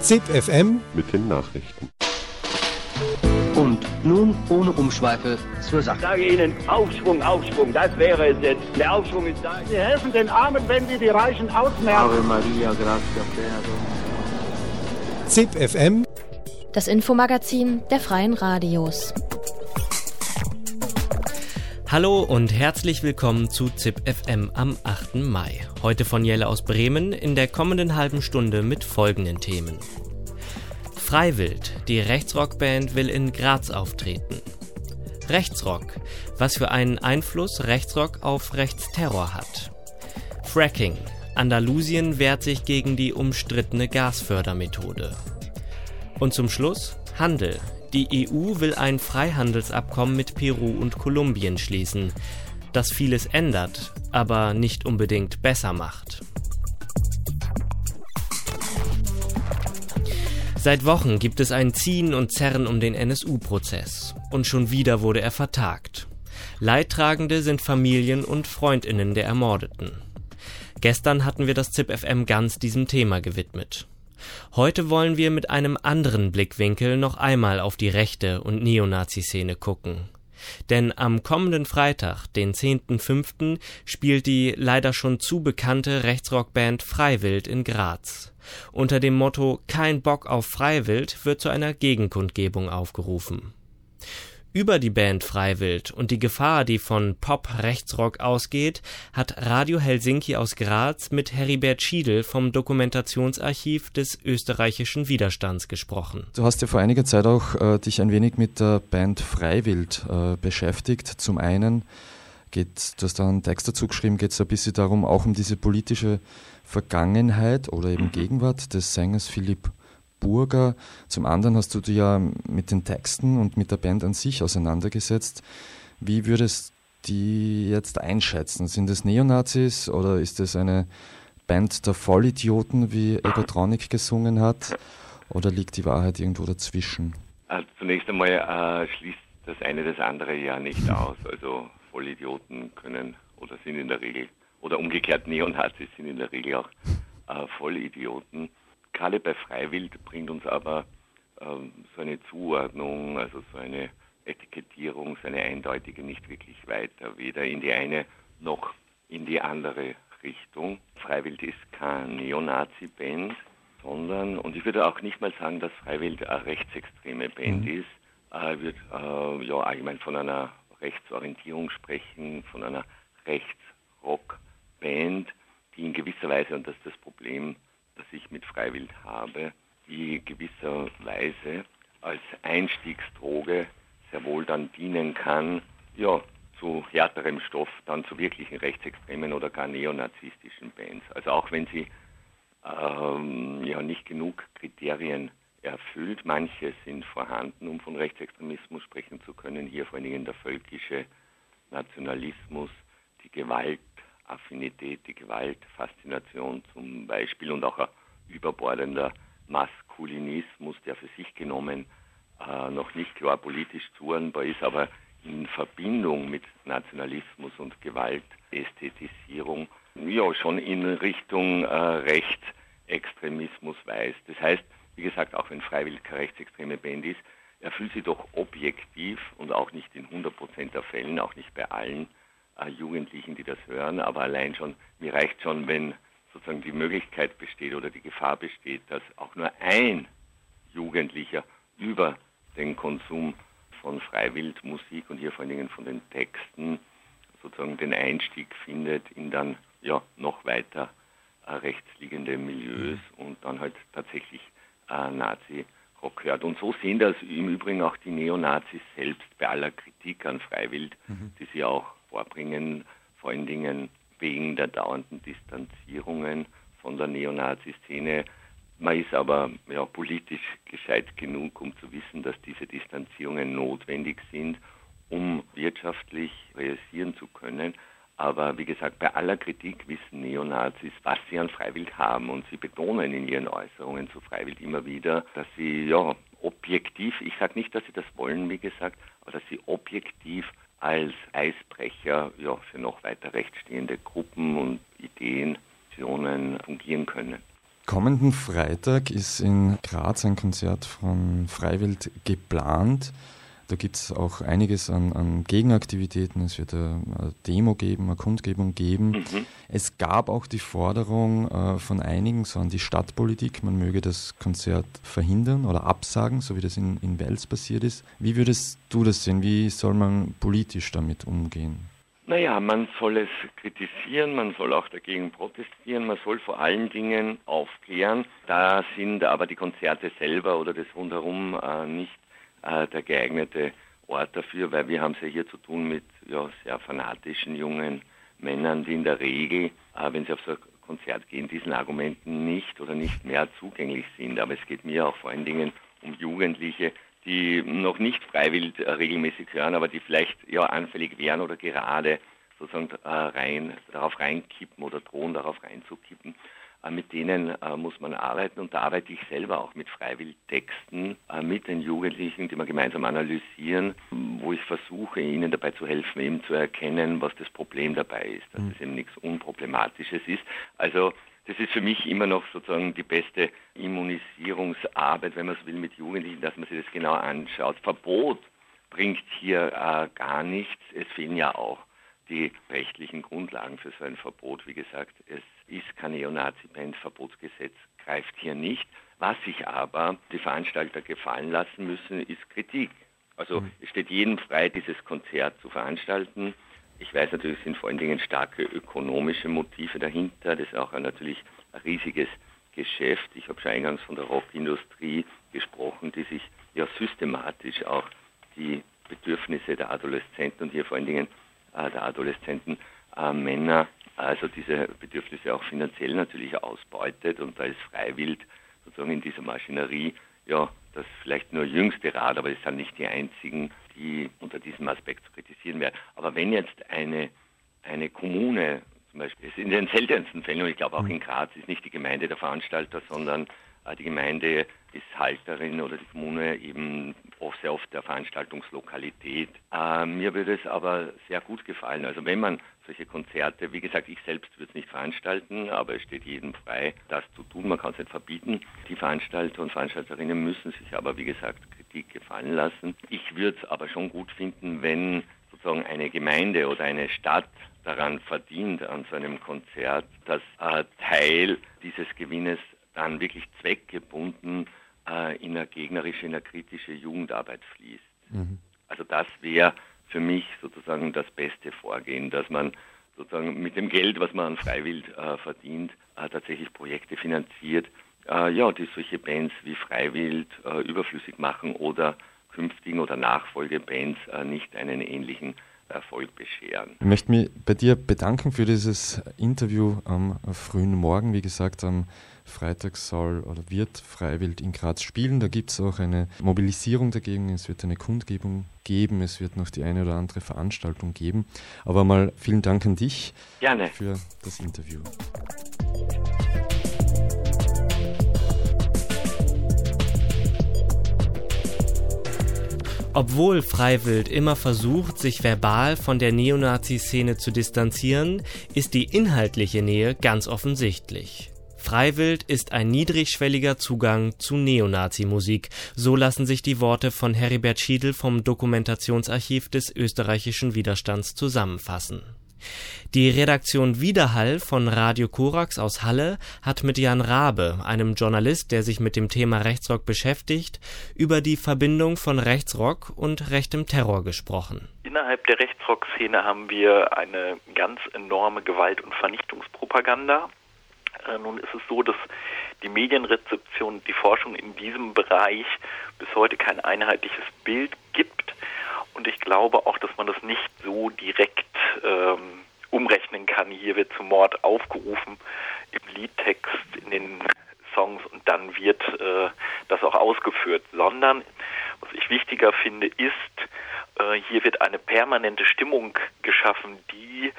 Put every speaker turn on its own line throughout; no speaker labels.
ZIP FM
mit den Nachrichten.
Und nun ohne Umschweife zur Sache.
Ich sage Ihnen, Aufschwung, Aufschwung, das wäre es jetzt. Der Aufschwung ist da.
Sie helfen den Armen, wenn Sie die Reichen ausmerken.
Ave Maria, gratia plena
ZIP FM
Das Infomagazin der Freien Radios.
Hallo und herzlich willkommen zu ZIP FM am 8. Mai. Heute von Jelle aus Bremen in der kommenden halben Stunde mit folgenden Themen. Freiwild, die Rechtsrockband will in Graz auftreten. Rechtsrock, was für einen Einfluss Rechtsrock auf Rechtsterror hat. Fracking, Andalusien wehrt sich gegen die umstrittene Gasfördermethode. Und zum Schluss Handel. Die EU will ein Freihandelsabkommen mit Peru und Kolumbien schließen, das vieles ändert, aber nicht unbedingt besser macht. Seit Wochen gibt es ein Ziehen und Zerren um den NSU-Prozess. Und schon wieder wurde er vertagt. Leidtragende sind Familien und Freundinnen der Ermordeten. Gestern hatten wir das ZIP-FM ganz diesem Thema gewidmet. Heute wollen wir mit einem anderen Blickwinkel noch einmal auf die rechte und Neonazi-Szene gucken. Denn am kommenden Freitag, den 10.05., spielt die leider schon zu bekannte Rechtsrockband Freiwild in Graz. Unter dem Motto Kein Bock auf Freiwild wird zu einer Gegenkundgebung aufgerufen. Über die Band Freiwild und die Gefahr, die von Pop-Rechtsrock ausgeht, hat Radio Helsinki aus Graz mit Heribert Schiedel vom Dokumentationsarchiv des österreichischen Widerstands gesprochen.
Du hast ja vor einiger Zeit auch äh, dich ein wenig mit der Band Freiwild äh, beschäftigt. Zum einen geht, du hast da einen Text dazu geschrieben, geht es ein bisschen darum, auch um diese politische Vergangenheit oder eben Gegenwart des Sängers Philipp Burger. Zum anderen hast du dich ja mit den Texten und mit der Band an sich auseinandergesetzt. Wie würdest du die jetzt einschätzen? Sind es Neonazis oder ist es eine Band der Vollidioten, wie Egotronic gesungen hat? Oder liegt die Wahrheit irgendwo dazwischen?
Also zunächst einmal äh, schließt das eine das andere ja nicht aus. Also Vollidioten können oder sind in der Regel, oder umgekehrt Neonazis sind in der Regel auch äh, Vollidioten. Gerade bei Freiwild bringt uns aber ähm, so eine Zuordnung, also so eine Etikettierung, so eine eindeutige nicht wirklich weiter, weder in die eine noch in die andere Richtung. Freiwild ist keine Neonazi-Band, sondern, und ich würde auch nicht mal sagen, dass Freiwild eine rechtsextreme Band mhm. ist. Ich würde äh, ja allgemein von einer Rechtsorientierung sprechen, von einer Rechtsrock-Band, die in gewisser Weise, und das ist das Problem, das ich mit Freiwild habe, die gewisserweise als Einstiegsdroge sehr wohl dann dienen kann, ja, zu härterem Stoff, dann zu wirklichen rechtsextremen oder gar neonazistischen Bands. Also auch wenn sie ähm, ja nicht genug Kriterien erfüllt, manche sind vorhanden, um von Rechtsextremismus sprechen zu können, hier vor allen Dingen der völkische Nationalismus, die Gewalt, Affinität, die Gewaltfaszination zum Beispiel und auch ein überbordender Maskulinismus, der für sich genommen äh, noch nicht klar politisch zuordnbar ist, aber in Verbindung mit Nationalismus und Gewaltästhetisierung ja schon in Richtung äh, Rechtsextremismus weist. Das heißt, wie gesagt, auch wenn Freiwillig rechtsextreme Band ist, erfüllt sie doch objektiv und auch nicht in 100 Prozent der Fällen, auch nicht bei allen Jugendlichen, die das hören, aber allein schon, mir reicht schon, wenn sozusagen die Möglichkeit besteht oder die Gefahr besteht, dass auch nur ein Jugendlicher über den Konsum von Freiwildmusik und hier vor allen Dingen von den Texten sozusagen den Einstieg findet in dann ja noch weiter äh, rechtsliegende Milieus mhm. und dann halt tatsächlich äh, Nazi-Rock hört. Und so sehen das im Übrigen auch die Neonazis selbst bei aller Kritik an Freiwild, mhm. die sie auch vorbringen, vor allen Dingen wegen der dauernden Distanzierungen von der Neonazi-Szene. Man ist aber ja, politisch gescheit genug, um zu wissen, dass diese Distanzierungen notwendig sind, um wirtschaftlich realisieren zu können. Aber wie gesagt, bei aller Kritik wissen Neonazis, was sie an Freiwild haben. Und sie betonen in ihren Äußerungen zu Freiwild immer wieder, dass sie ja objektiv, ich sage nicht, dass sie das wollen, wie gesagt, aber dass sie objektiv als Eisbrecher ja, für noch weiter rechtsstehende Gruppen und Ideen, Einrichtungen fungieren können.
Kommenden Freitag ist in Graz ein Konzert von Freiwild geplant. Da gibt es auch einiges an, an, Gegenaktivitäten. Es wird eine, Demo geben, eine Kundgebung geben. Mhm. Es gab auch die Forderung äh, von einigen, so an die Stadtpolitik, man möge das Konzert verhindern oder absagen, so wie das in, in Wels passiert ist. Wie würdest du das sehen? Wie soll man politisch damit umgehen?
Naja, man soll es kritisieren, man soll auch dagegen protestieren, man soll vor allen Dingen aufklären. Da sind aber die Konzerte selber oder das rundherum äh, nicht äh, der geeignete Ort dafür, weil wir haben es ja hier zu tun mit ja, sehr fanatischen jungen Männern, die in der Regel, äh, wenn sie auf so ein Konzert gehen, diesen Argumenten nicht oder nicht mehr zugänglich sind. Aber es geht mir auch vor allen Dingen um Jugendliche, die noch nicht freiwillig äh, regelmäßig hören, aber die vielleicht ja anfällig wären oder gerade sozusagen äh, rein, darauf reinkippen oder drohen darauf reinzukippen. Äh, mit denen äh, muss man arbeiten und da arbeite ich selber auch mit Freiwilltexten äh, mit den Jugendlichen, die wir gemeinsam analysieren, wo ich versuche, ihnen dabei zu helfen, eben zu erkennen, was das Problem dabei ist, dass mhm. es eben nichts Unproblematisches ist. Also das ist für mich immer noch sozusagen die beste Immunisierungsarbeit, wenn man es will, mit Jugendlichen, dass man sich das genau anschaut. Verbot bringt hier äh, gar nichts. Es fehlen ja auch die rechtlichen Grundlagen für so ein Verbot. Wie gesagt, es ist kein Neonazi-Band, Verbotsgesetz greift hier nicht. Was sich aber die Veranstalter gefallen lassen müssen, ist Kritik. Also mhm. es steht jedem frei, dieses Konzert zu veranstalten. Ich weiß natürlich, es sind vor allen Dingen starke ökonomische Motive dahinter. Das ist auch ein, natürlich ein riesiges Geschäft. Ich habe schon eingangs von der Rockindustrie gesprochen, die sich ja systematisch auch die Bedürfnisse der Adoleszenten und hier vor allen Dingen äh, der Adoleszenten äh, Männer, also diese Bedürfnisse auch finanziell natürlich ausbeutet und da ist Freiwild sozusagen in dieser Maschinerie ja das vielleicht nur jüngste Rad, aber es sind nicht die einzigen, die unter diesem Aspekt zu kritisieren wären. Aber wenn jetzt eine, eine Kommune, zum Beispiel, in den seltensten Fällen, und ich glaube auch in Graz ist nicht die Gemeinde der Veranstalter, sondern die Gemeinde ist Halterin oder die Kommune eben auch sehr oft der Veranstaltungslokalität. Äh, mir würde es aber sehr gut gefallen. Also wenn man solche Konzerte, wie gesagt, ich selbst würde es nicht veranstalten, aber es steht jedem frei, das zu tun. Man kann es nicht verbieten. Die Veranstalter und Veranstalterinnen müssen sich aber, wie gesagt, Kritik gefallen lassen. Ich würde es aber schon gut finden, wenn sozusagen eine Gemeinde oder eine Stadt daran verdient an so einem Konzert, dass äh, Teil dieses Gewinnes dann wirklich zweckgebunden äh, in eine gegnerische, in eine kritische Jugendarbeit fließt. Mhm. Also das wäre für mich sozusagen das beste Vorgehen, dass man sozusagen mit dem Geld, was man an Freiwild äh, verdient, äh, tatsächlich Projekte finanziert, äh, ja, die solche Bands wie Freiwild äh, überflüssig machen oder künftigen oder Nachfolgebands äh, nicht einen ähnlichen Erfolg bescheren.
Ich möchte mich bei dir bedanken für dieses Interview am frühen Morgen. Wie gesagt, am Freitag soll oder wird Freiwild in Graz spielen. Da gibt es auch eine Mobilisierung dagegen. Es wird eine Kundgebung geben. Es wird noch die eine oder andere Veranstaltung geben. Aber mal vielen Dank an dich
Gerne.
für das Interview.
Obwohl Freiwild immer versucht, sich verbal von der Neonazi-Szene zu distanzieren, ist die inhaltliche Nähe ganz offensichtlich. Freiwild ist ein niedrigschwelliger Zugang zu Neonazi-Musik. So lassen sich die Worte von Heribert Schiedl vom Dokumentationsarchiv des österreichischen Widerstands zusammenfassen. Die Redaktion Widerhall von Radio Korax aus Halle hat mit Jan Rabe, einem Journalist, der sich mit dem Thema Rechtsrock beschäftigt, über die Verbindung von Rechtsrock und rechtem Terror gesprochen.
Innerhalb der Rechtsrock-Szene haben wir eine ganz enorme Gewalt- und Vernichtungspropaganda. Äh, nun ist es so, dass die Medienrezeption, die Forschung in diesem Bereich bis heute kein einheitliches Bild gibt. Und ich glaube auch, dass man das nicht so direkt ähm, umrechnen kann. Hier wird zum Mord aufgerufen im Liedtext, in den Songs und dann wird äh, das auch ausgeführt, sondern was ich wichtiger finde, ist, äh, hier wird eine permanente Stimmung geschaffen, die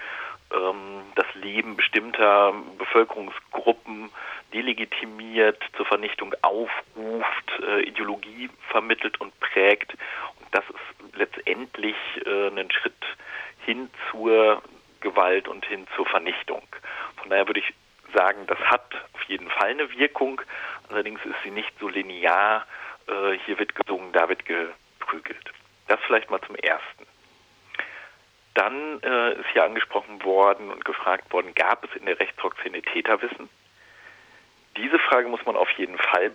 das Leben bestimmter Bevölkerungsgruppen delegitimiert, zur Vernichtung aufruft, äh, Ideologie vermittelt und prägt. Und das ist letztendlich äh, ein Schritt hin zur Gewalt und hin zur Vernichtung. Von daher würde ich sagen, das hat auf jeden Fall eine Wirkung. Allerdings ist sie nicht so linear. Äh, hier wird gesungen, da wird geprügelt. Das vielleicht mal zum Ersten. Dann äh, ist hier angesprochen worden und gefragt worden, gab es in der Rechtsrock-Szene Täterwissen? Diese Frage muss man auf jeden Fall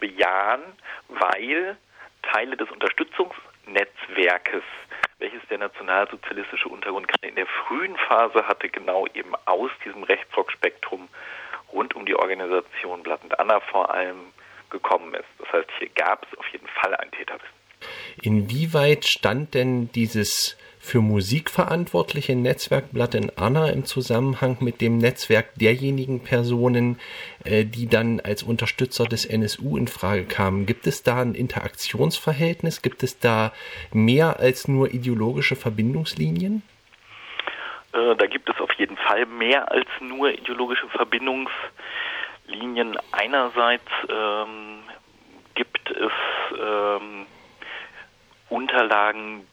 bejahen, weil Teile des Unterstützungsnetzwerkes, welches der nationalsozialistische Untergrund in der frühen Phase hatte, genau eben aus diesem Rechtsrock-Spektrum rund um die Organisation Blatt und Anna vor allem gekommen ist. Das heißt, hier gab es auf jeden Fall ein Täterwissen.
Inwieweit stand denn dieses für Musik verantwortliche Netzwerk Blood and Anna im Zusammenhang mit dem Netzwerk derjenigen Personen, äh, die dann als Unterstützer des NSU in Frage kamen. Gibt es da ein Interaktionsverhältnis? Gibt es da mehr als nur ideologische Verbindungslinien?
Äh, da gibt es auf jeden Fall mehr als nur ideologische Verbindungslinien. Einerseits ähm, gibt es ähm, Unterlagen,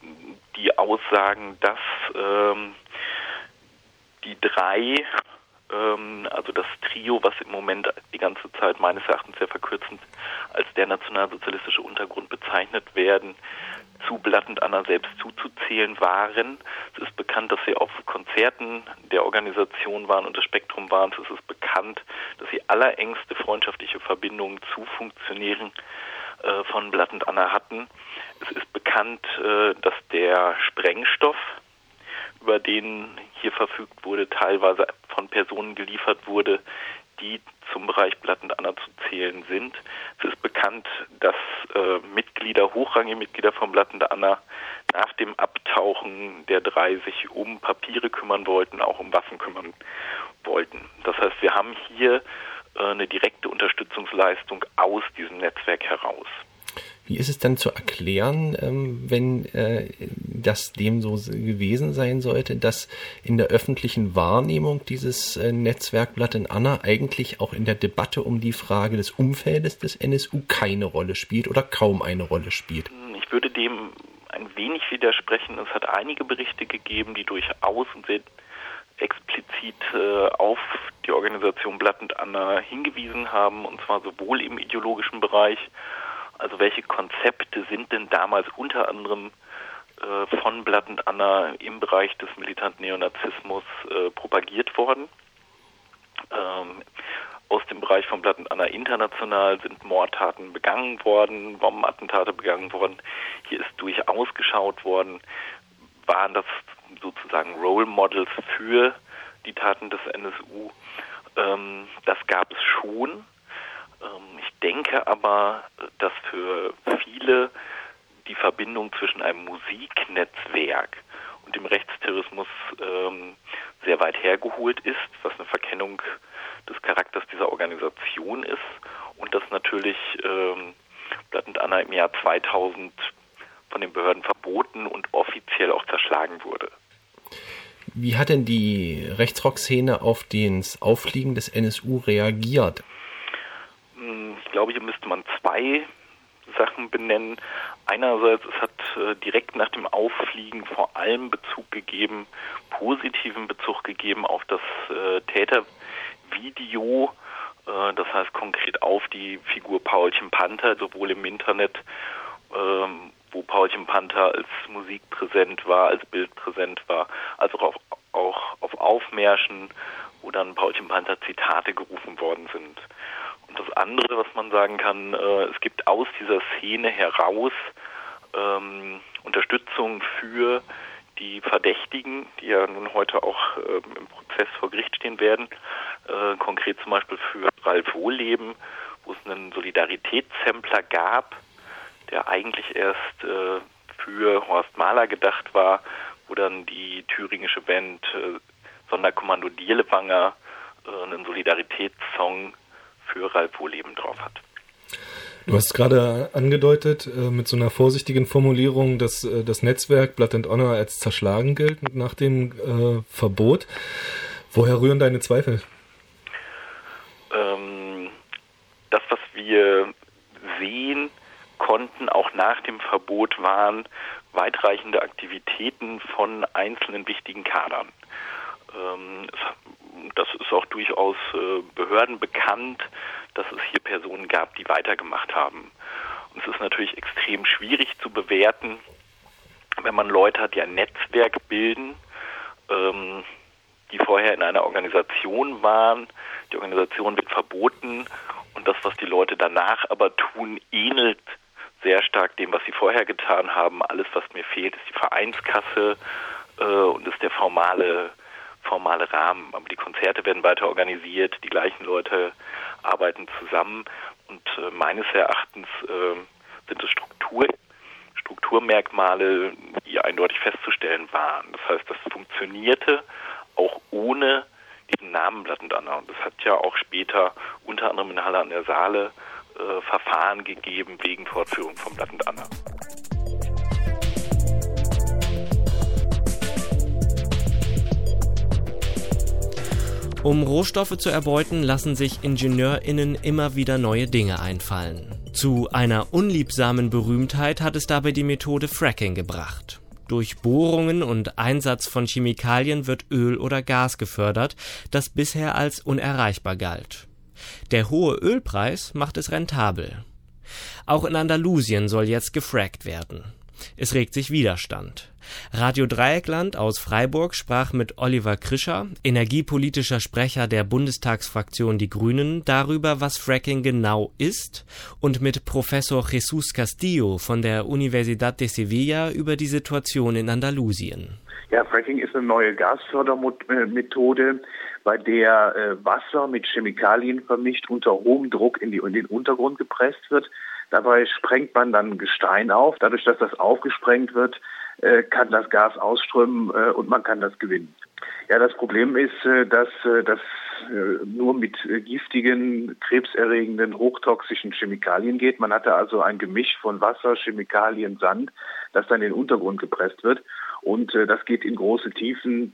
die aussagen, dass ähm, die drei, ähm, also das Trio, was im Moment die ganze Zeit meines Erachtens sehr verkürzend als der nationalsozialistische Untergrund bezeichnet werden, zu Blatt und Anna selbst zuzuzählen waren. Es ist bekannt, dass sie auf Konzerten der Organisation waren und das Spektrum waren. Es ist bekannt, dass sie allerengste freundschaftliche Verbindungen zu Funktionären äh, von Blatt und Anna hatten. Es ist bekannt, äh, dass der Sprengstoff, über den hier verfügt wurde, teilweise von Personen geliefert wurde, die zum Bereich Blatt und Anna zu zählen sind. Es ist bekannt, dass äh, Mitglieder, hochrangige Mitglieder von Blatt und Anna nach dem Abtauchen der drei sich um Papiere kümmern wollten, auch um Waffen kümmern wollten. Das heißt, wir haben hier äh, eine direkte Unterstützungsleistung aus diesem Netzwerk heraus.
Wie ist es dann zu erklären, ähm, wenn äh, das dem so gewesen sein sollte, dass in der öffentlichen Wahrnehmung dieses äh, Netzwerk Blatt in Anna eigentlich auch in der Debatte um die Frage des Umfeldes des NSU keine Rolle spielt oder kaum eine Rolle spielt?
Ich würde dem ein wenig widersprechen. Es hat einige Berichte gegeben, die durchaus und sehr explizit äh, auf die Organisation Blatt und Anna hingewiesen haben, und zwar sowohl im ideologischen Bereich, also welche Konzepte sind denn damals unter anderem äh, von Blatt und Anna im Bereich des militanten Neonazismus äh, propagiert worden? Ähm, aus dem Bereich von Blatt und Anna international sind Mordtaten begangen worden, Bombenattentate begangen worden. Hier ist durchaus geschaut worden, waren das sozusagen Role Models für die Taten des NSU. Ähm, das gab es schon. Ähm, ich denke aber, dass für viele die Verbindung zwischen einem Musiknetzwerk und dem Rechtsterrorismus ähm, sehr weit hergeholt ist, was eine Verkennung des Charakters dieser Organisation ist und dass natürlich ähm, Blatt und Anna im Jahr 2000 von den Behörden verboten und offiziell auch zerschlagen wurde.
Wie hat denn die Rechtsrock-Szene auf das Auffliegen des NSU reagiert?
Ich glaube, hier müsste man zwei Sachen benennen. Einerseits, es hat äh, direkt nach dem Auffliegen vor allem Bezug gegeben, positiven Bezug gegeben auf das äh, Tätervideo, äh, das heißt konkret auf die Figur Paulchen Panther, sowohl im Internet, ähm, wo Paulchen Panther als Musik präsent war, als Bild präsent war, als auch auf, auch auf Aufmärschen, wo dann Paulchen Panther Zitate gerufen worden sind. Das andere, was man sagen kann, äh, es gibt aus dieser Szene heraus ähm, Unterstützung für die Verdächtigen, die ja nun heute auch äh, im Prozess vor Gericht stehen werden, äh, konkret zum Beispiel für Ralf Wohlleben, wo es einen Solidaritätssampler gab, der eigentlich erst äh, für Horst Mahler gedacht war, wo dann die thüringische Band äh, Sonderkommando Dierlewanger äh, einen Solidaritätssong für Ralf Wohleben drauf hat.
Du hast gerade angedeutet, äh, mit so einer vorsichtigen Formulierung, dass äh, das Netzwerk Blood and Honor als zerschlagen gilt nach dem äh, Verbot. Woher rühren deine Zweifel?
Ähm, das, was wir sehen konnten, auch nach dem Verbot, waren weitreichende Aktivitäten von einzelnen wichtigen Kadern. Ähm, es das ist auch durchaus äh, Behörden bekannt, dass es hier Personen gab, die weitergemacht haben. Und es ist natürlich extrem schwierig zu bewerten, wenn man Leute hat, die ein Netzwerk bilden, ähm, die vorher in einer Organisation waren. Die Organisation wird verboten und das, was die Leute danach aber tun, ähnelt sehr stark dem, was sie vorher getan haben. Alles, was mir fehlt, ist die Vereinskasse äh, und ist der formale formale Rahmen. Aber die Konzerte werden weiter organisiert, die gleichen Leute arbeiten zusammen und äh, meines Erachtens äh, sind es Struktur, Strukturmerkmale, die eindeutig festzustellen waren. Das heißt, das funktionierte auch ohne diesen Namen Plattendanner. Und es hat ja auch später unter anderem in Halle an der Saale äh, Verfahren gegeben wegen Fortführung vom Plattendanner.
Um Rohstoffe zu erbeuten, lassen sich IngenieurInnen immer wieder neue Dinge einfallen. Zu einer unliebsamen Berühmtheit hat es dabei die Methode Fracking gebracht. Durch Bohrungen und Einsatz von Chemikalien wird Öl oder Gas gefördert, das bisher als unerreichbar galt. Der hohe Ölpreis macht es rentabel. Auch in Andalusien soll jetzt gefrackt werden. Es regt sich Widerstand. Radio Dreieckland aus Freiburg sprach mit Oliver Krischer, energiepolitischer Sprecher der Bundestagsfraktion Die Grünen, darüber, was Fracking genau ist und mit Professor Jesus Castillo von der Universidad de Sevilla über die Situation in Andalusien.
Ja, Fracking ist eine neue Gasfördermethode, bei der äh, Wasser mit Chemikalien vermischt unter hohem Druck in, die, in den Untergrund gepresst wird. Dabei sprengt man dann Gestein auf. Dadurch, dass das aufgesprengt wird, äh, kann das Gas ausströmen äh, und man kann das gewinnen. Ja, das Problem ist, äh, dass das nur mit giftigen, krebserregenden, hochtoxischen Chemikalien geht. Man hatte also ein Gemisch von Wasser, Chemikalien, Sand, das dann in den Untergrund gepresst wird. Und äh, das geht in große Tiefen,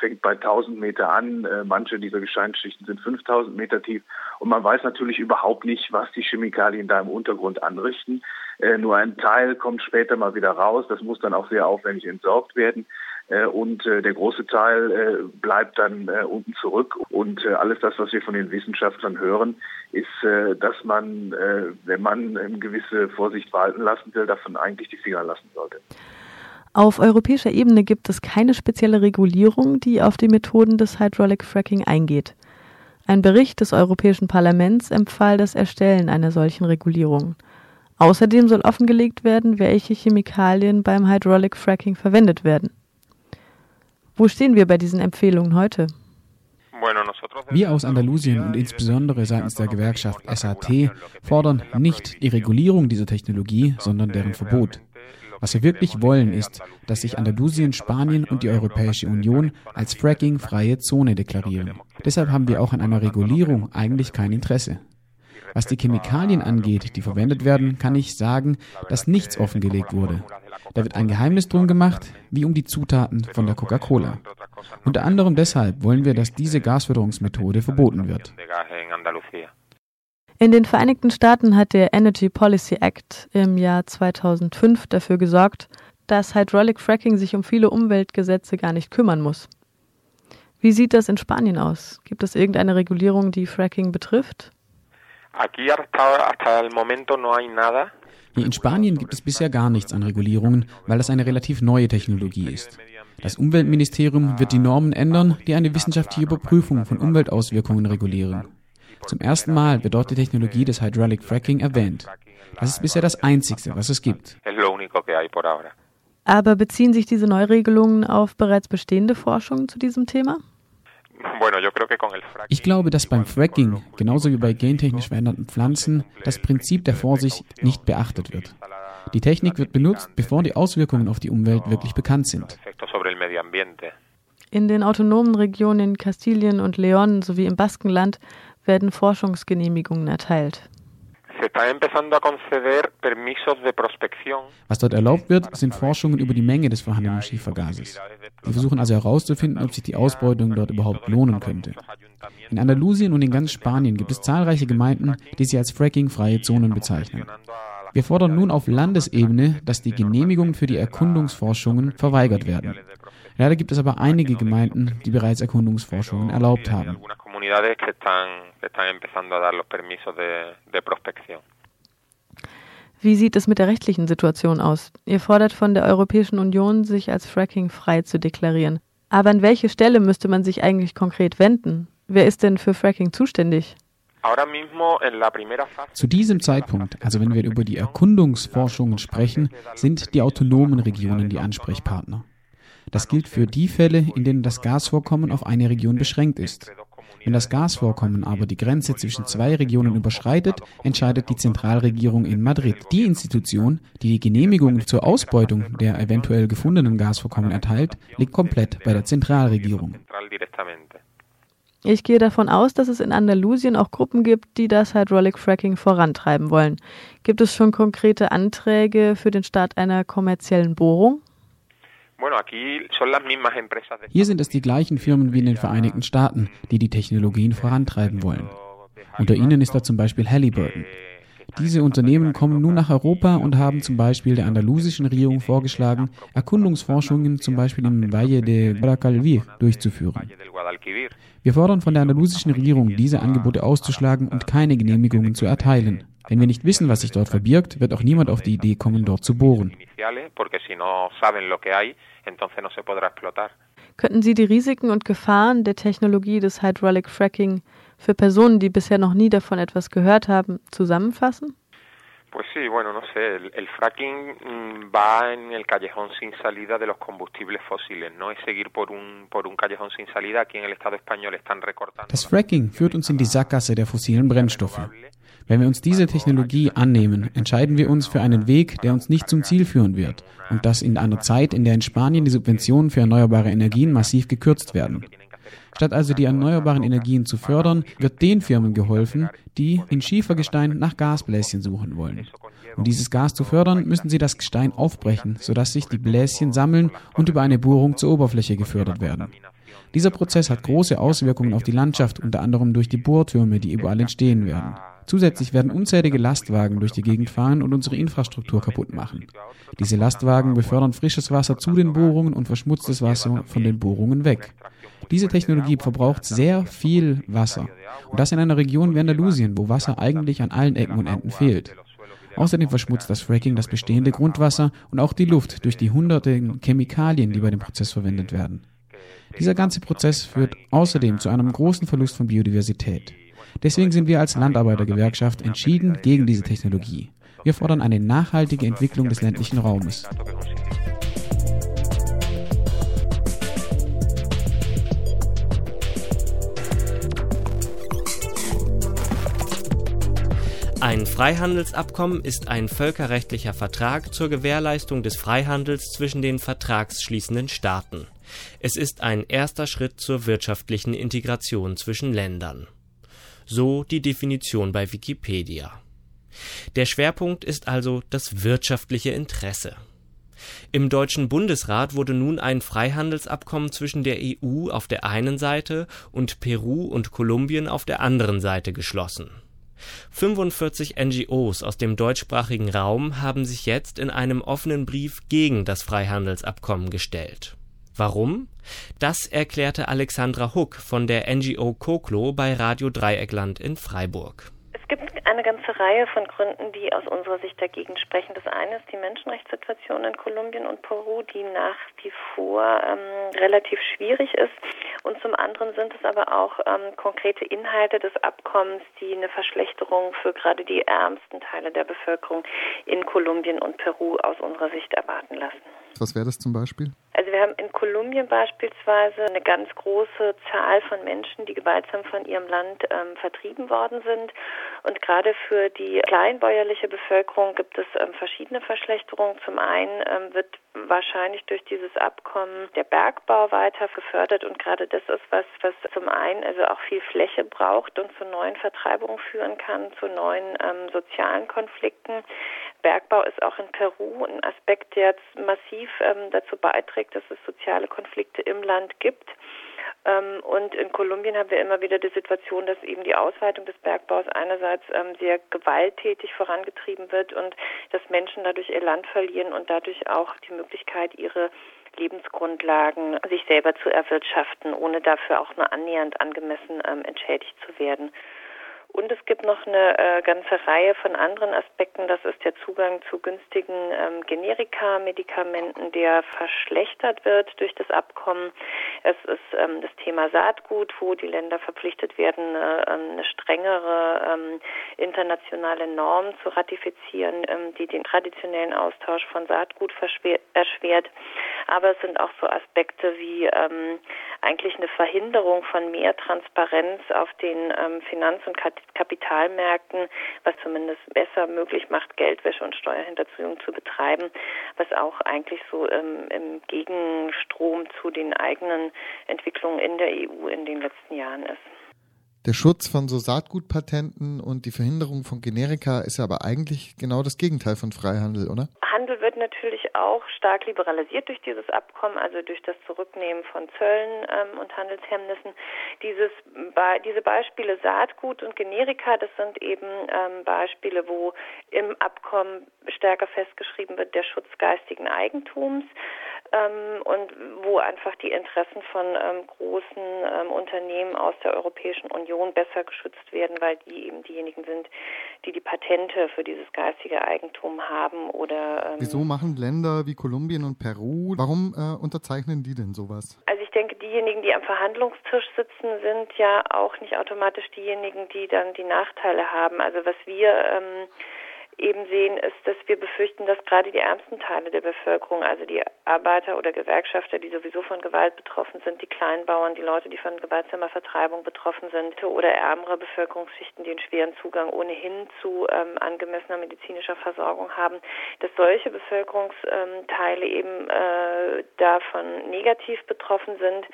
fängt bei 1000 Meter an. Äh, manche dieser Gesteinsschichten sind 5000 Meter tief. Und man weiß natürlich überhaupt nicht, was die Chemikalien da im Untergrund anrichten. Äh, nur ein Teil kommt später mal wieder raus. Das muss dann auch sehr aufwendig entsorgt werden. Äh, und äh, der große Teil äh, bleibt dann äh, unten zurück. Und äh, alles das, was wir von den Wissenschaftlern hören, ist, dass man, wenn man eine gewisse Vorsicht walten lassen will, davon eigentlich die Finger lassen sollte.
Auf europäischer Ebene gibt es keine spezielle Regulierung, die auf die Methoden des Hydraulic Fracking eingeht. Ein Bericht des Europäischen Parlaments empfahl das Erstellen einer solchen Regulierung. Außerdem soll offengelegt werden, welche Chemikalien beim Hydraulic Fracking verwendet werden. Wo stehen wir bei diesen Empfehlungen heute?
Wir aus Andalusien und insbesondere seitens der Gewerkschaft SAT fordern nicht die Regulierung dieser Technologie, sondern deren Verbot. Was wir wirklich wollen, ist, dass sich Andalusien, Spanien und die Europäische Union als Fracking-freie Zone deklarieren. Deshalb haben wir auch an einer Regulierung eigentlich kein Interesse. Was die Chemikalien angeht, die verwendet werden, kann ich sagen, dass nichts offengelegt wurde. Da wird ein Geheimnis drum gemacht, wie um die Zutaten von der Coca-Cola. Unter anderem deshalb wollen wir, dass diese Gasförderungsmethode verboten wird.
In den Vereinigten Staaten hat der Energy Policy Act im Jahr 2005 dafür gesorgt, dass Hydraulic Fracking sich um viele Umweltgesetze gar nicht kümmern muss. Wie sieht das in Spanien aus? Gibt es irgendeine Regulierung, die Fracking betrifft?
Hier in Spanien gibt es bisher gar nichts an Regulierungen, weil das eine relativ neue Technologie ist. Das Umweltministerium wird die Normen ändern, die eine wissenschaftliche Überprüfung von Umweltauswirkungen regulieren. Zum ersten Mal wird dort die Technologie des Hydraulic Fracking erwähnt. Das ist bisher das Einzige, was es gibt.
Aber beziehen sich diese Neuregelungen auf bereits bestehende Forschung zu diesem Thema?
Ich glaube, dass beim Fracking, genauso wie bei gentechnisch veränderten Pflanzen, das Prinzip der Vorsicht nicht beachtet wird. Die Technik wird benutzt, bevor die Auswirkungen auf die Umwelt wirklich bekannt sind.
In den autonomen Regionen Kastilien und Leon sowie im Baskenland werden Forschungsgenehmigungen erteilt.
Was dort erlaubt wird, sind Forschungen über die Menge des vorhandenen Schiefergases. Wir versuchen also herauszufinden, ob sich die Ausbeutung dort überhaupt lohnen könnte. In Andalusien und in ganz Spanien gibt es zahlreiche Gemeinden, die sich als fracking-freie Zonen bezeichnen. Wir fordern nun auf Landesebene, dass die Genehmigungen für die Erkundungsforschungen verweigert werden. Leider gibt es aber einige Gemeinden, die bereits Erkundungsforschungen erlaubt haben.
Wie sieht es mit der rechtlichen Situation aus? Ihr fordert von der Europäischen Union, sich als Fracking frei zu deklarieren. Aber an welche Stelle müsste man sich eigentlich konkret wenden? Wer ist denn für Fracking zuständig?
Zu diesem Zeitpunkt, also wenn wir über die Erkundungsforschungen sprechen, sind die autonomen Regionen die Ansprechpartner. Das gilt für die Fälle, in denen das Gasvorkommen auf eine Region beschränkt ist. Wenn das Gasvorkommen aber die Grenze zwischen zwei Regionen überschreitet, entscheidet die Zentralregierung in Madrid. Die Institution, die die Genehmigung zur Ausbeutung der eventuell gefundenen Gasvorkommen erteilt, liegt komplett bei der Zentralregierung.
Ich gehe davon aus, dass es in Andalusien auch Gruppen gibt, die das Hydraulic Fracking vorantreiben wollen. Gibt es schon konkrete Anträge für den Start einer kommerziellen Bohrung?
Hier sind es die gleichen Firmen wie in den Vereinigten Staaten, die die Technologien vorantreiben wollen. Unter ihnen ist da zum Beispiel Halliburton. Diese Unternehmen kommen nun nach Europa und haben zum Beispiel der andalusischen Regierung vorgeschlagen, Erkundungsforschungen zum Beispiel im Valle de Guadalquivir durchzuführen. Wir fordern von der andalusischen Regierung, diese Angebote auszuschlagen und keine Genehmigungen zu erteilen. Wenn wir nicht wissen, was sich dort verbirgt, wird auch niemand auf die Idee kommen, dort zu bohren.
Könnten Sie die Risiken und Gefahren der Technologie des Hydraulic Fracking für Personen, die bisher noch nie davon etwas gehört haben, zusammenfassen?
Pues sí, bueno, no sé, el, el, fracking mm, va en el callejón sin salida de los combustibles fósiles, ¿no? Es seguir por un, por un callejón sin salida. Aquí en el Estado español están recortando.
Das Fracking führt uns in die Sackgasse der fossilen Brennstoffe. Wenn wir uns diese Technologie annehmen, entscheiden wir uns für einen Weg, der uns nicht zum Ziel führen wird. Und das in einer Zeit, in der in Spanien die Subventionen für erneuerbare Energien massiv gekürzt werden. Statt also die erneuerbaren Energien zu fördern, wird den Firmen geholfen, die in Schiefergestein nach Gasbläschen suchen wollen. Um dieses Gas zu fördern, müssen sie das Gestein aufbrechen, sodass sich die Bläschen sammeln und über eine Bohrung zur Oberfläche gefördert werden. Dieser Prozess hat große Auswirkungen auf die Landschaft, unter anderem durch die Bohrtürme, die überall entstehen werden. Zusätzlich werden unzählige Lastwagen durch die Gegend fahren und unsere Infrastruktur kaputt machen. Diese Lastwagen befördern frisches Wasser zu den Bohrungen und verschmutztes Wasser von den Bohrungen weg. Diese Technologie verbraucht sehr viel Wasser. Und das in einer Region wie Andalusien, wo Wasser eigentlich an allen Ecken und Enden fehlt. Außerdem verschmutzt das Fracking das bestehende Grundwasser und auch die Luft durch die hunderten Chemikalien, die bei dem Prozess verwendet werden. Dieser ganze Prozess führt außerdem zu einem großen Verlust von Biodiversität. Deswegen sind wir als Landarbeitergewerkschaft entschieden gegen diese Technologie. Wir fordern eine nachhaltige Entwicklung des ländlichen Raumes.
Ein Freihandelsabkommen ist ein völkerrechtlicher Vertrag zur Gewährleistung des Freihandels zwischen den vertragsschließenden Staaten. Es ist ein erster Schritt zur wirtschaftlichen Integration zwischen Ländern. So die Definition bei Wikipedia. Der Schwerpunkt ist also das wirtschaftliche Interesse. Im Deutschen Bundesrat wurde nun ein Freihandelsabkommen zwischen der EU auf der einen Seite und Peru und Kolumbien auf der anderen Seite geschlossen 45 NGOs aus dem deutschsprachigen Raum haben sich jetzt in einem offenen Brief gegen das Freihandelsabkommen gestellt. Warum? Das erklärte Alexandra Huck von der NGO Koklo bei Radio Dreieckland in Freiburg.
Es gibt eine ganze Reihe von Gründen, die aus unserer Sicht dagegen sprechen. Das eine ist die Menschenrechtssituation in Kolumbien und Peru, die nach wie vor ähm, relativ schwierig ist. Und zum anderen sind es aber auch ähm, konkrete Inhalte des Abkommens, die eine Verschlechterung für gerade die ärmsten Teile der Bevölkerung in Kolumbien und Peru aus unserer Sicht erwarten lassen.
Was wäre das zum Beispiel?
Also wir haben in Kolumbien beispielsweise eine ganz große Zahl von Menschen, die gewaltsam von ihrem Land ähm, vertrieben worden sind. Und gerade für die kleinbäuerliche Bevölkerung gibt es ähm, verschiedene Verschlechterungen. Zum einen ähm, wird wahrscheinlich durch dieses Abkommen der Bergbau weiter gefördert und gerade das ist was, was zum einen also auch viel Fläche braucht und zu neuen Vertreibungen führen kann, zu neuen ähm, sozialen Konflikten. Bergbau ist auch in Peru ein Aspekt, der jetzt massiv ähm, dazu beiträgt, dass es soziale Konflikte im Land gibt. Ähm, und in Kolumbien haben wir immer wieder die Situation, dass eben die Ausweitung des Bergbaus einerseits ähm, sehr gewalttätig vorangetrieben wird und dass Menschen dadurch ihr Land verlieren und dadurch auch die Möglichkeit, ihre Lebensgrundlagen sich selber zu erwirtschaften, ohne dafür auch nur annähernd angemessen ähm, entschädigt zu werden. Und es gibt noch eine äh, ganze Reihe von anderen Aspekten. Das ist der Zugang zu günstigen ähm, Generika-Medikamenten, der verschlechtert wird durch das Abkommen. Es ist ähm, das Thema Saatgut, wo die Länder verpflichtet werden, äh, eine strengere ähm, internationale Norm zu ratifizieren, ähm, die den traditionellen Austausch von Saatgut erschwert. Aber es sind auch so Aspekte wie ähm, eigentlich eine Verhinderung von mehr Transparenz auf den ähm, Finanz- und Kapitalmärkten, was zumindest besser möglich macht, Geldwäsche und Steuerhinterziehung zu betreiben, was auch eigentlich so ähm, im Gegenstrom zu den eigenen Entwicklungen in der EU in den letzten Jahren ist.
Der Schutz von so Saatgutpatenten und die Verhinderung von Generika ist ja aber eigentlich genau das Gegenteil von Freihandel, oder?
Handel wird natürlich auch stark liberalisiert durch dieses Abkommen, also durch das Zurücknehmen von Zöllen ähm, und Handelshemmnissen. Dieses, diese Beispiele Saatgut und Generika, das sind eben ähm, Beispiele, wo im Abkommen stärker festgeschrieben wird der Schutz geistigen Eigentums ähm, und wo einfach die Interessen von ähm, großen ähm, Unternehmen aus der Europäischen Union besser geschützt werden, weil die eben diejenigen sind, die die Patente für dieses geistige Eigentum haben oder.
Ähm, Wieso machen Länder wie Kolumbien und Peru, warum äh, unterzeichnen die denn sowas?
Also ich denke, diejenigen, die am Verhandlungstisch sitzen, sind ja auch nicht automatisch diejenigen, die dann die Nachteile haben. Also was wir ähm, eben sehen, ist, dass wir befürchten, dass gerade die ärmsten Teile der Bevölkerung, also die Arbeiter oder Gewerkschafter, die sowieso von Gewalt betroffen sind, die Kleinbauern, die Leute, die von gewaltsamer Vertreibung betroffen sind oder ärmere Bevölkerungsschichten, die einen schweren Zugang ohnehin zu ähm, angemessener medizinischer Versorgung haben, dass solche Bevölkerungsteile eben äh, davon negativ betroffen sind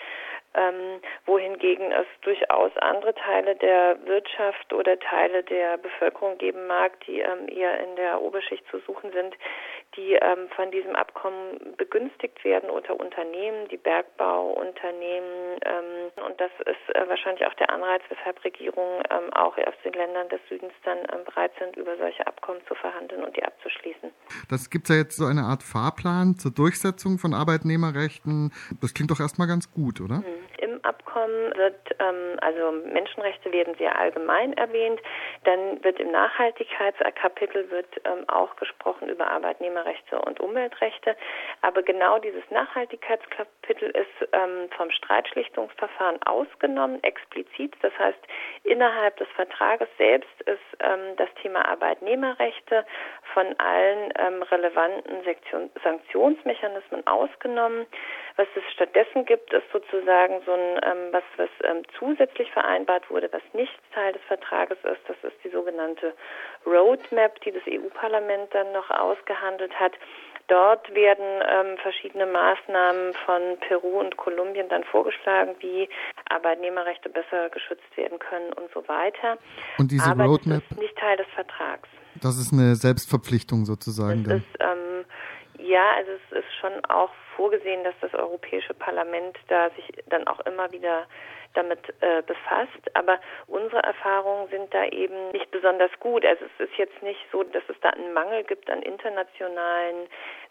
ähm, wohingegen es durchaus andere Teile der Wirtschaft oder Teile der Bevölkerung geben mag, die ähm, eher in der Oberschicht zu suchen sind, die ähm, von diesem Abkommen begünstigt werden unter Unternehmen, die Bergbauunternehmen. Ähm, und das ist äh, wahrscheinlich auch der Anreiz, weshalb Regierungen ähm, auch aus den Ländern des Südens dann ähm, bereit sind, über solche Abkommen zu verhandeln und die abzuschließen.
Das gibt ja jetzt so eine Art Fahrplan zur Durchsetzung von Arbeitnehmerrechten. Das klingt doch erstmal ganz gut, oder?
Mhm. Abkommen wird, ähm, also Menschenrechte werden sehr allgemein erwähnt. Dann wird im Nachhaltigkeitskapitel wird ähm, auch gesprochen über Arbeitnehmerrechte und Umweltrechte. Aber genau dieses Nachhaltigkeitskapitel ist ähm, vom Streitschlichtungsverfahren ausgenommen, explizit. Das heißt, innerhalb des Vertrages selbst ist ähm, das Thema Arbeitnehmerrechte von allen ähm, relevanten Sektion Sanktionsmechanismen ausgenommen. Was es stattdessen gibt, ist sozusagen so ein, ähm, was, was ähm, zusätzlich vereinbart wurde, was nicht Teil des Vertrages ist. Das ist die sogenannte Roadmap, die das EU-Parlament dann noch ausgehandelt hat. Dort werden ähm, verschiedene Maßnahmen von Peru und Kolumbien dann vorgeschlagen, wie Arbeitnehmerrechte besser geschützt werden können und so weiter.
Und diese
Aber
Roadmap
das ist nicht Teil des Vertrags.
Das ist eine Selbstverpflichtung sozusagen.
Das ist, ähm, ja, also es ist schon auch vorgesehen, dass das Europäische Parlament da sich dann auch immer wieder damit äh, befasst. Aber unsere Erfahrungen sind da eben nicht besonders gut. Also es ist jetzt nicht so, dass es da einen Mangel gibt an internationalen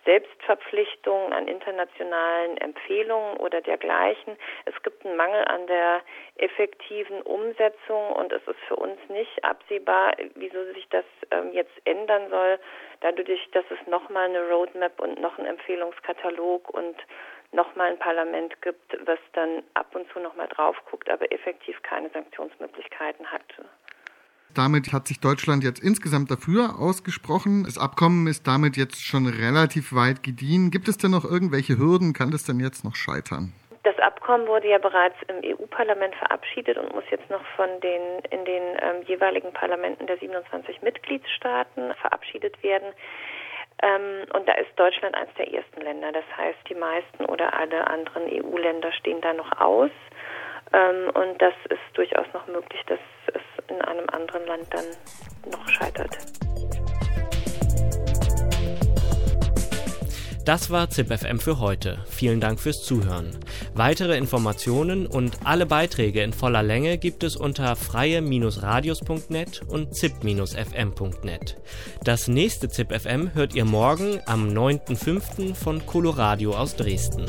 Selbstverpflichtungen, an internationalen Empfehlungen oder dergleichen. Es gibt einen Mangel an der effektiven Umsetzung und es ist für uns nicht absehbar, wieso sich das ähm, jetzt ändern soll, dadurch, dass es nochmal eine Roadmap und noch einen Empfehlungskatalog und nochmal ein Parlament gibt, was dann ab und zu nochmal drauf guckt, aber effektiv keine Sanktionsmöglichkeiten hat.
Damit hat sich Deutschland jetzt insgesamt dafür ausgesprochen. Das Abkommen ist damit jetzt schon relativ weit gediehen. Gibt es denn noch irgendwelche Hürden? Kann das denn jetzt noch scheitern?
Das Abkommen wurde ja bereits im EU-Parlament verabschiedet und muss jetzt noch von den in den ähm, jeweiligen Parlamenten der 27 Mitgliedstaaten verabschiedet werden. Ähm, und da ist Deutschland eines der ersten Länder. Das heißt, die meisten oder alle anderen EU-Länder stehen da noch aus. Ähm, und das ist durchaus noch möglich, dass es in einem anderen Land dann noch scheitert.
Das war ZipFM für heute. Vielen Dank fürs Zuhören. Weitere Informationen und alle Beiträge in voller Länge gibt es unter freie-radios.net und zip-fm.net. Das nächste ZipFM hört ihr morgen am 9.5. von Coloradio aus Dresden.